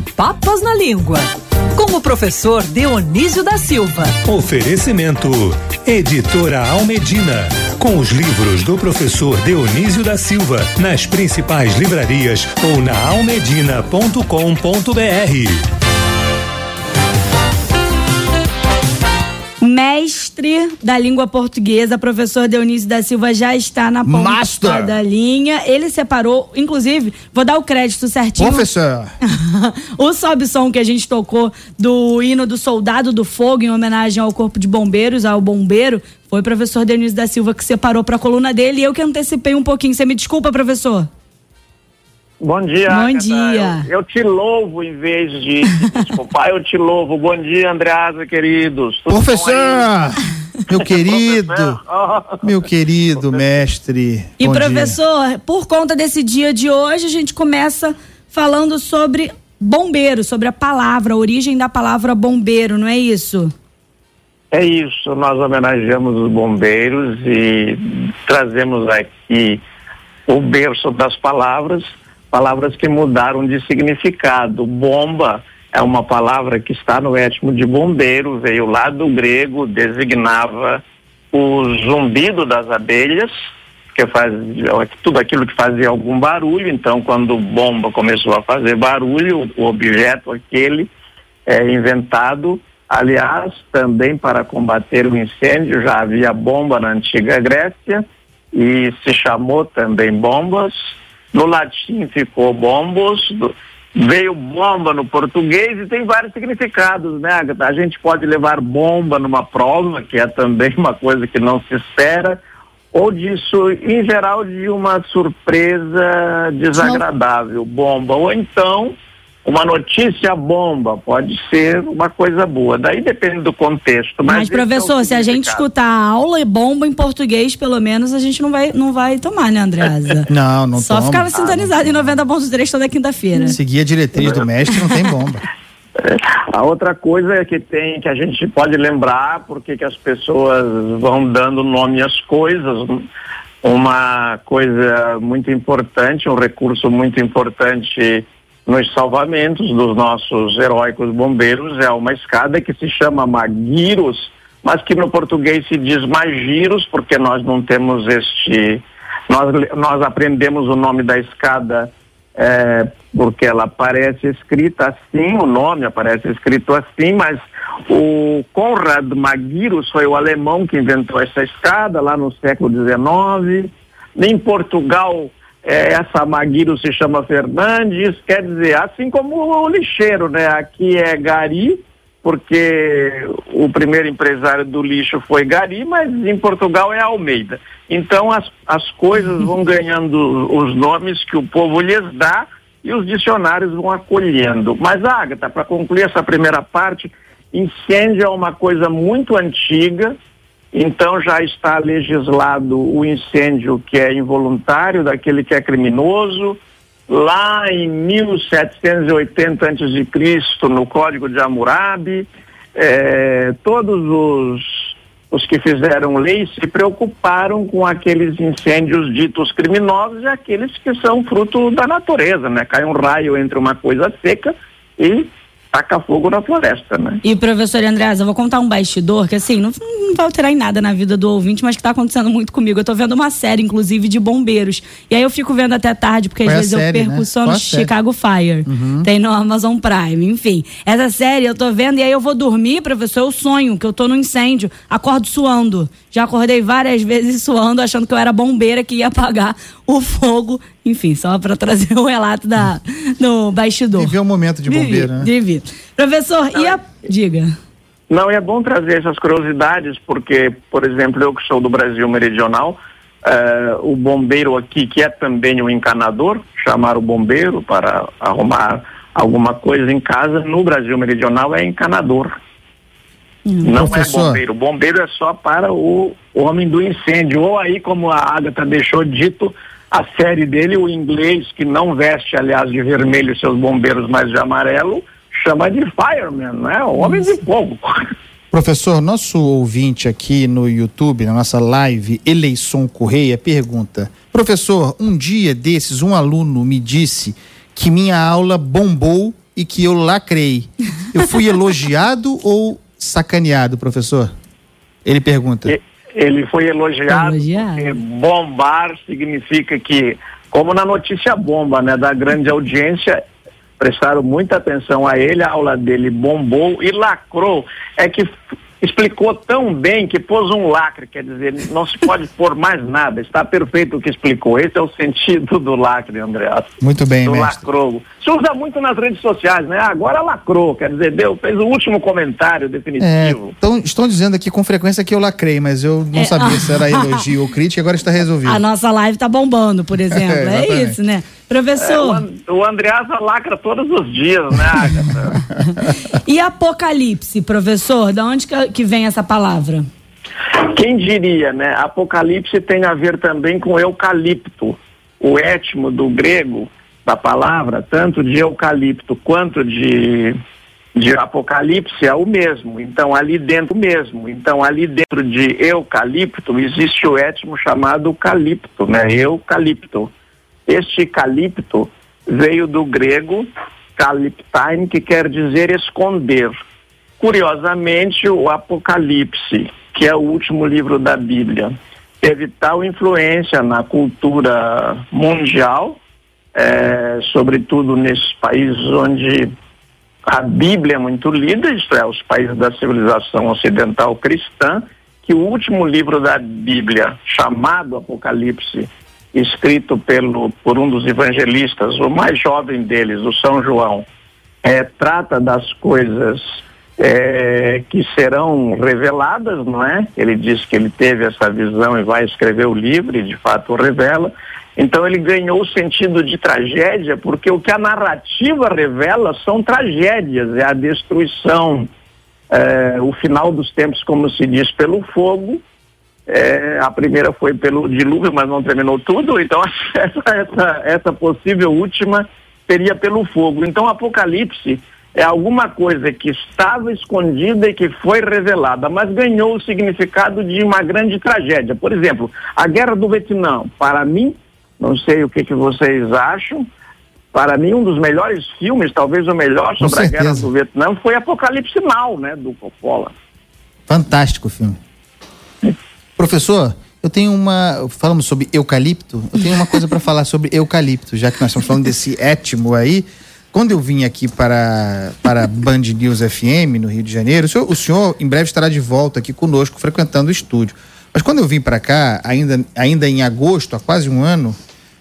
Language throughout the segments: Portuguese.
papas na língua. Com o professor Dionísio da Silva. Oferecimento: Editora Almedina. Com os livros do professor Dionísio da Silva nas principais livrarias ou na almedina.com.br. mestre da língua portuguesa, professor Dionísio da Silva, já está na ponta Master. da linha. Ele separou, inclusive, vou dar o crédito certinho. Professor. o sobe som que a gente tocou do hino do Soldado do Fogo, em homenagem ao Corpo de Bombeiros, ao bombeiro, foi o professor Dionísio da Silva que separou para a coluna dele e eu que antecipei um pouquinho. Você me desculpa, professor? Bom dia. Bom Agatha. dia. Eu, eu, te louvo em vez de desculpar, eu te louvo. Bom dia, Andreasa, queridos. Tudo Professor! Meu querido, meu querido mestre. E professor, dia. por conta desse dia de hoje, a gente começa falando sobre bombeiro, sobre a palavra, a origem da palavra bombeiro, não é isso? É isso, nós homenageamos os bombeiros e trazemos aqui o berço das palavras palavras que mudaram de significado. Bomba é uma palavra que está no étimo de bombeiro, veio lá do grego, designava o zumbido das abelhas, que faz tudo aquilo que fazia algum barulho. Então, quando bomba começou a fazer barulho, o objeto aquele é inventado. Aliás, também para combater o incêndio já havia bomba na antiga Grécia e se chamou também bombas. No latim ficou bombos, veio bomba no português e tem vários significados, né, Agatha? A gente pode levar bomba numa prova, que é também uma coisa que não se espera, ou disso, em geral, de uma surpresa desagradável, bomba. Ou então uma notícia bomba pode ser uma coisa boa. Daí depende do contexto. Mas, mas professor, é se a gente escutar a aula e bomba em português, pelo menos, a gente não vai, não vai tomar, né, Andreasa? não, não Só toma. ficava sintonizado ah, em 90.3 toda quinta-feira. Seguir a diretriz do mestre, não tem bomba. A outra coisa é que tem que a gente pode lembrar porque que as pessoas vão dando nome às coisas. Uma coisa muito importante, um recurso muito importante nos salvamentos dos nossos heróicos bombeiros é uma escada que se chama Maguiros, mas que no português se diz Magiros, porque nós não temos este. Nós, nós aprendemos o nome da escada é, porque ela aparece escrita assim, o nome aparece escrito assim, mas o Conrad Maguiros foi o alemão que inventou essa escada lá no século XIX. Em Portugal, é, essa Maguiro se chama Fernandes, quer dizer, assim como o lixeiro, né? Aqui é Gari, porque o primeiro empresário do lixo foi Gari, mas em Portugal é Almeida. Então as, as coisas vão ganhando os nomes que o povo lhes dá e os dicionários vão acolhendo. Mas, Agatha, para concluir essa primeira parte, incêndio é uma coisa muito antiga, então já está legislado o incêndio que é involuntário, daquele que é criminoso. Lá em 1780 a.C., no Código de Hammurabi, eh, todos os, os que fizeram lei se preocuparam com aqueles incêndios ditos criminosos e aqueles que são fruto da natureza, né? Cai um raio entre uma coisa seca e taca fogo na floresta, né? E professor Andreas, eu vou contar um bastidor que assim, não, não vai alterar em nada na vida do ouvinte, mas que está acontecendo muito comigo. Eu estou vendo uma série, inclusive, de bombeiros. E aí eu fico vendo até tarde, porque às vezes série, eu perco né? só no Chicago Fire. Uhum. Tem no Amazon Prime, enfim. Essa série eu tô vendo e aí eu vou dormir, professor, eu sonho que eu tô no incêndio, acordo suando. Já acordei várias vezes suando, achando que eu era bombeira que ia apagar o fogo. Enfim, só para trazer o relato da, do bastidor. Viver um momento de bombeiro, né? Vivi. Professor, e a... Diga. Não, é bom trazer essas curiosidades, porque, por exemplo, eu que sou do Brasil Meridional, uh, o bombeiro aqui, que é também o encanador, chamar o bombeiro para arrumar alguma coisa em casa, no Brasil Meridional é encanador. Hum, não é professor. é bombeiro. Bombeiro é só para o homem do incêndio. Ou aí, como a Agatha deixou dito, a série dele, o inglês, que não veste, aliás, de vermelho seus bombeiros, mas de amarelo, chama de fireman, né? Homem de fogo. Professor, nosso ouvinte aqui no YouTube, na nossa live, Eleição Correia, pergunta: Professor, um dia desses, um aluno me disse que minha aula bombou e que eu lacrei. Eu fui elogiado ou sacaneado, professor? Ele pergunta. Ele foi elogiado, elogiado. bombar significa que, como na notícia bomba, né, da grande audiência, prestaram muita atenção a ele, a aula dele bombou e lacrou. É que explicou tão bem que pôs um lacre, quer dizer, não se pode pôr mais nada, está perfeito o que explicou. Esse é o sentido do lacre, André. Muito bem, do mestre. lacrou. Se usa muito nas redes sociais, né? Agora lacrou, quer dizer, deu, fez o último comentário definitivo. É, então, estão dizendo aqui com frequência que eu lacrei, mas eu não é, sabia se era elogio ou crítica, agora está resolvido. A nossa live está bombando, por exemplo, é, é isso, né? Professor. É, o, Andreasa lacra todos os dias, né, Agatha? e Apocalipse, professor? Da onde que, vem essa palavra? Quem diria, né? Apocalipse tem a ver também com eucalipto. O étimo do grego, da palavra, tanto de eucalipto quanto de, de apocalipse, é o mesmo. Então, ali dentro mesmo. Então, ali dentro de eucalipto, existe o étimo chamado calipto, né? Eucalipto. Este calipto veio do grego caliptain, que quer dizer esconder. Curiosamente, o Apocalipse, que é o último livro da Bíblia, teve tal influência na cultura mundial, é, sobretudo nesses países onde a Bíblia é muito lida, isto é, os países da civilização ocidental cristã, que o último livro da Bíblia, chamado Apocalipse, escrito pelo, por um dos evangelistas, o mais jovem deles, o São João, é, trata das coisas é, que serão reveladas, não é? Ele diz que ele teve essa visão e vai escrever o livro, e de fato revela. Então ele ganhou o sentido de tragédia, porque o que a narrativa revela são tragédias, é a destruição, é, o final dos tempos, como se diz, pelo fogo, é, a primeira foi pelo dilúvio, mas não terminou tudo, então essa, essa, essa possível última seria pelo fogo. Então, Apocalipse é alguma coisa que estava escondida e que foi revelada, mas ganhou o significado de uma grande tragédia. Por exemplo, a Guerra do Vietnã, para mim, não sei o que, que vocês acham, para mim um dos melhores filmes, talvez o melhor sobre a Guerra do Vietnã, foi Apocalipse Now, né, do Coppola. Fantástico filme. Professor, eu tenho uma. Falamos sobre eucalipto. Eu tenho uma coisa para falar sobre eucalipto, já que nós estamos falando desse étimo aí. Quando eu vim aqui para, para Band News FM, no Rio de Janeiro, o senhor, o senhor em breve estará de volta aqui conosco, frequentando o estúdio. Mas quando eu vim para cá, ainda, ainda em agosto, há quase um ano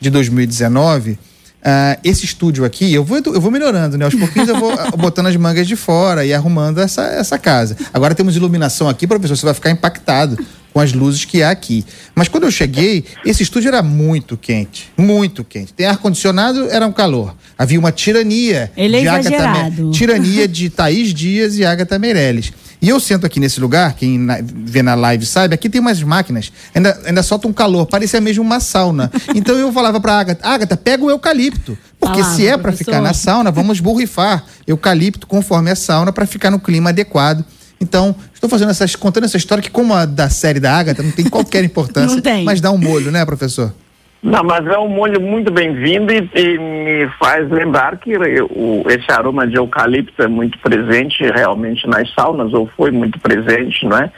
de 2019, Uh, esse estúdio aqui, eu vou, eu vou melhorando, né? Aos pouquinhos eu vou botando as mangas de fora e arrumando essa, essa casa. Agora temos iluminação aqui, professor, você vai ficar impactado com as luzes que há aqui. Mas quando eu cheguei, esse estúdio era muito quente, muito quente. Tem ar-condicionado, era um calor. Havia uma tirania Ele é de Agatha, tirania de Thaís Dias e Agatha Meirelles. E eu sento aqui nesse lugar, quem na, vê na live sabe, aqui tem umas máquinas, ainda, ainda solta um calor, parecia mesmo uma sauna. Então eu falava pra Agatha, Agatha, pega o eucalipto. Porque se é para ficar na sauna, vamos borrifar eucalipto conforme a sauna para ficar no clima adequado. Então, estou fazendo essas, contando essa história que, como a da série da Agatha, não tem qualquer importância. não tem. Mas dá um molho, né, professor? Não, mas é um molho muito bem-vindo e, e, me faz lembrar que o, esse aroma de eucalipto é muito presente realmente nas saunas, ou foi muito presente, não é?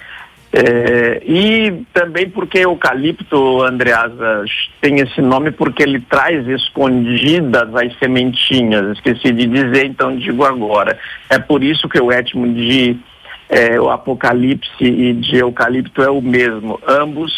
é e também porque eucalipto, Andreasa, tem esse nome porque ele traz escondidas as sementinhas. Esqueci de dizer, então digo agora. É por isso que o étimo de é, o apocalipse e de eucalipto é o mesmo. Ambos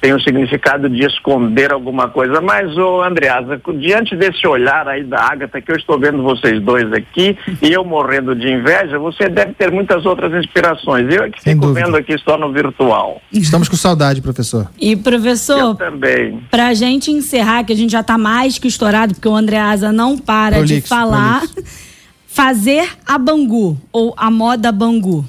têm o significado de esconder alguma coisa. Mas, ô Andreasa, diante desse olhar aí da Agatha, que eu estou vendo vocês dois aqui, e eu morrendo de inveja, você deve ter muitas outras inspirações. Eu é que Sem fico dúvida. vendo aqui só no virtual. Estamos com saudade, professor. E, professor, eu também. Pra gente encerrar, que a gente já está mais que estourado, porque o Andreasa não para prolixo, de falar, fazer a Bangu, ou a moda Bangu.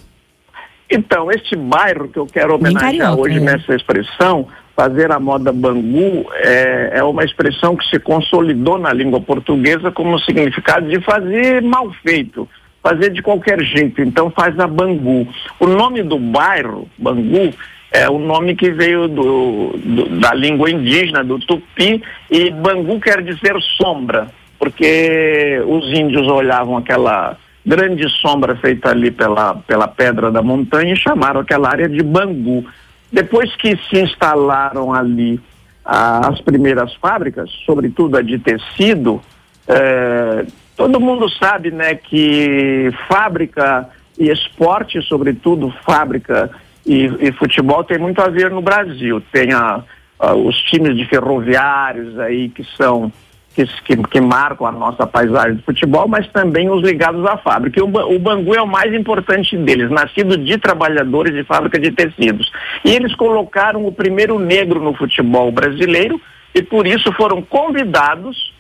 Então, este bairro que eu quero homenagear hoje é. nessa expressão, fazer a moda Bangu, é, é uma expressão que se consolidou na língua portuguesa como significado de fazer mal feito, fazer de qualquer jeito. Então, faz a Bangu. O nome do bairro, Bangu, é o nome que veio do, do, da língua indígena, do tupi, e Bangu quer dizer sombra porque os índios olhavam aquela grande sombra feita ali pela, pela pedra da montanha e chamaram aquela área de Bangu. Depois que se instalaram ali ah, as primeiras fábricas, sobretudo a de tecido, eh, todo mundo sabe né, que fábrica e esporte, sobretudo fábrica e, e futebol, tem muito a ver no Brasil. Tem a, a, os times de ferroviários aí que são que, que, que, marcam a nossa paisagem de futebol, mas também os ligados à fábrica. O, o Bangu é o mais importante deles, nascido de trabalhadores de fábrica de tecidos. E eles colocaram o primeiro negro no futebol brasileiro e por isso foram convidados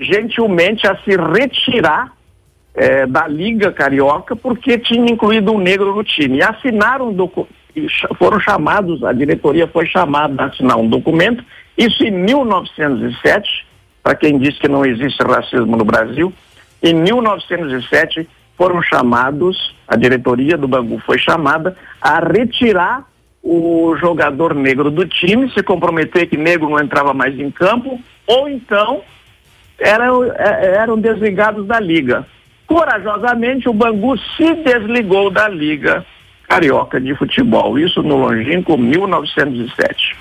gentilmente a se retirar é, da Liga Carioca porque tinha incluído um negro no time. E assinaram um documento, foram chamados, a diretoria foi chamada a assinar um documento, isso em 1907 para quem diz que não existe racismo no Brasil. Em 1907, foram chamados, a diretoria do Bangu foi chamada a retirar o jogador negro do time, se comprometer que negro não entrava mais em campo, ou então eram, é, eram desligados da liga. Corajosamente, o Bangu se desligou da liga carioca de futebol, isso no longínquo 1907.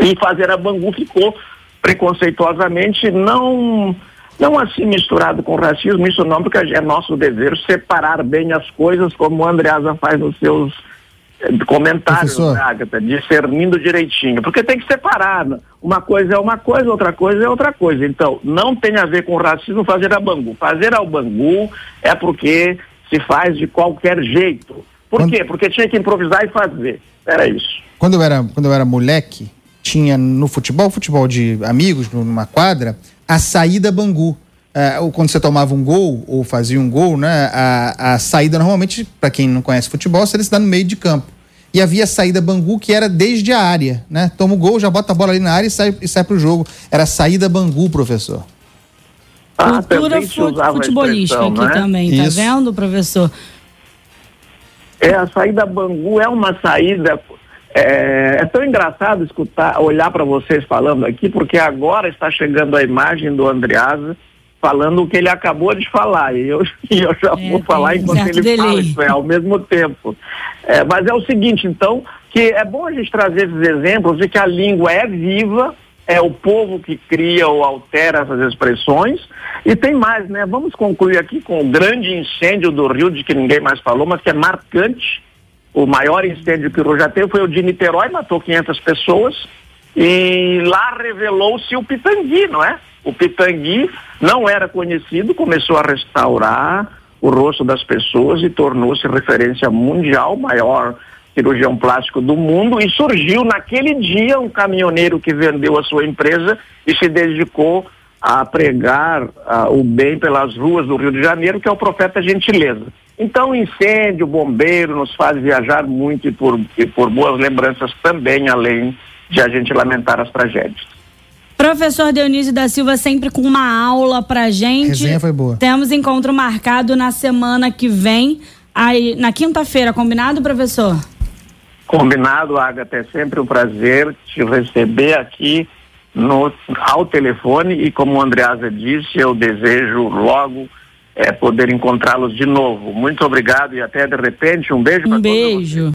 E fazer a Bangu ficou preconceituosamente, não não assim misturado com racismo, isso não, porque é nosso dever separar bem as coisas, como o Andreasa faz nos seus eh, comentários, né, Agatha, discernindo direitinho, porque tem que separar. Né? Uma coisa é uma coisa, outra coisa é outra coisa. Então, não tem a ver com racismo fazer a Bangu. Fazer ao Bangu é porque se faz de qualquer jeito. Por quando... quê? Porque tinha que improvisar e fazer. Era isso. Quando eu era, quando eu era moleque, tinha no futebol, futebol de amigos, numa quadra, a saída Bangu. Ou quando você tomava um gol ou fazia um gol, né, a, a saída normalmente, para quem não conhece futebol, seria se dar no meio de campo. E havia a saída Bangu que era desde a área, né? Toma o gol, já bota a bola ali na área e sai, e sai pro jogo. Era a saída Bangu, professor. Ah, Cultura futebolística aqui né? também, tá Isso. vendo, professor? É, a saída Bangu é uma saída é, é, tão engraçado escutar, olhar para vocês falando aqui, porque agora está chegando a imagem do Andreasa falando o que ele acabou de falar. E eu, e eu já é, vou falar enquanto ele delay. fala, isso é ao mesmo tempo. É, mas é o seguinte, então, que é bom a gente trazer esses exemplos de que a língua é viva, é o povo que cria ou altera essas expressões. E tem mais, né? Vamos concluir aqui com o grande incêndio do Rio, de que ninguém mais falou, mas que é marcante o maior incêndio que o Rio já teve foi o de Niterói, matou 500 pessoas. E lá revelou-se o Pitangui, não é? O Pitangui não era conhecido, começou a restaurar o rosto das pessoas e tornou-se referência mundial, maior cirurgião plástico do mundo. E surgiu naquele dia um caminhoneiro que vendeu a sua empresa e se dedicou a pregar uh, o bem pelas ruas do Rio de Janeiro, que é o profeta Gentileza. Então, incêndio, bombeiro nos faz viajar muito e por, e por boas lembranças também, além de a gente lamentar as tragédias. Professor Dionísio da Silva sempre com uma aula pra gente. A resenha foi boa. Temos encontro marcado na semana que vem, aí, na quinta-feira, combinado, professor? Combinado, Agatha. É sempre um prazer te receber aqui no, ao telefone e como o Andreasa disse, eu desejo logo é, poder encontrá-los de novo. Muito obrigado e até de repente. Um beijo um beijo.